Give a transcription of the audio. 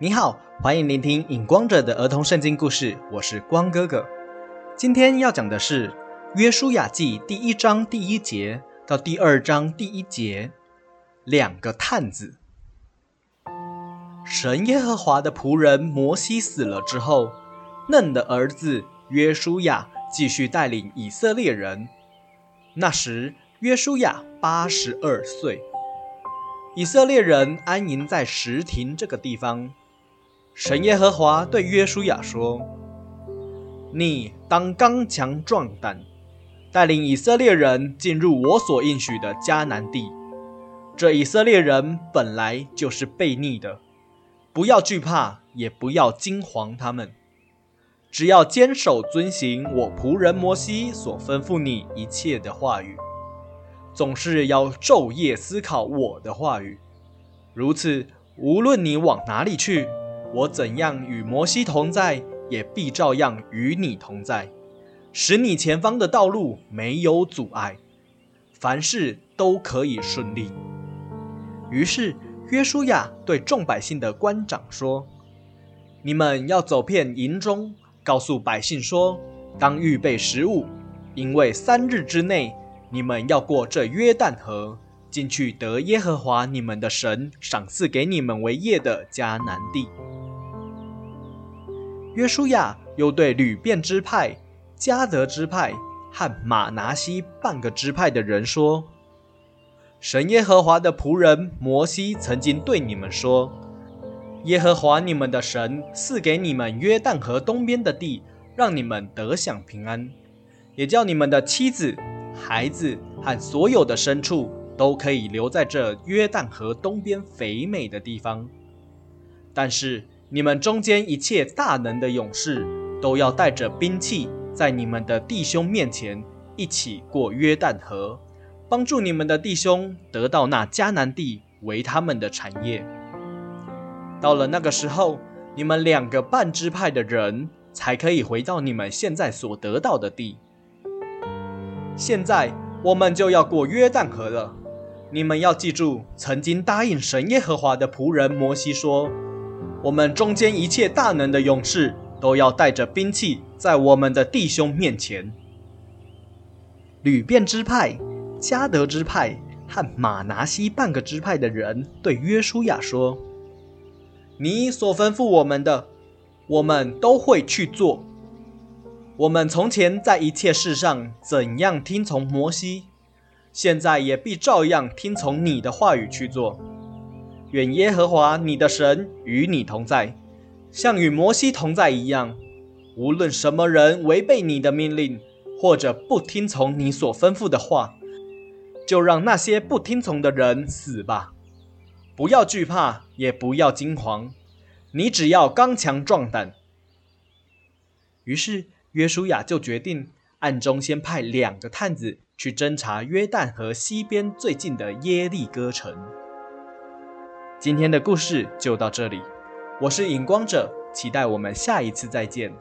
你好，欢迎聆听影光者的儿童圣经故事，我是光哥哥。今天要讲的是《约书亚记》第一章第一节到第二章第一节，两个探子。神耶和华的仆人摩西死了之后，嫩的儿子约书亚继续带领以色列人。那时约书亚八十二岁，以色列人安营在石亭这个地方。神耶和华对约书亚说：“你当刚强壮胆，带领以色列人进入我所应许的迦南地。这以色列人本来就是悖逆的，不要惧怕，也不要惊惶他们。只要坚守遵行我仆人摩西所吩咐你一切的话语，总是要昼夜思考我的话语。如此，无论你往哪里去。”我怎样与摩西同在，也必照样与你同在，使你前方的道路没有阻碍，凡事都可以顺利。于是约书亚对众百姓的官长说：“你们要走遍营中，告诉百姓说，当预备食物，因为三日之内，你们要过这约旦河，进去得耶和华你们的神赏赐给你们为业的迦南地。”约书亚又对吕遍支派、迦德支派和马拿西半个支派的人说：“神耶和华的仆人摩西曾经对你们说，耶和华你们的神赐给你们约旦河东边的地，让你们得享平安，也叫你们的妻子、孩子和所有的牲畜都可以留在这约旦河东边肥美的地方。但是。”你们中间一切大能的勇士，都要带着兵器，在你们的弟兄面前一起过约旦河，帮助你们的弟兄得到那迦南地为他们的产业。到了那个时候，你们两个半支派的人才可以回到你们现在所得到的地。现在我们就要过约旦河了，你们要记住，曾经答应神耶和华的仆人摩西说。我们中间一切大能的勇士都要带着兵器，在我们的弟兄面前。吕遍支派、迦德支派和马拿西半个支派的人对约书亚说：“你所吩咐我们的，我们都会去做。我们从前在一切事上怎样听从摩西，现在也必照样听从你的话语去做。”愿耶和华你的神与你同在，像与摩西同在一样。无论什么人违背你的命令，或者不听从你所吩咐的话，就让那些不听从的人死吧。不要惧怕，也不要惊惶，你只要刚强壮胆。于是约书亚就决定暗中先派两个探子去侦查约旦河西边最近的耶利哥城。今天的故事就到这里，我是影光者，期待我们下一次再见。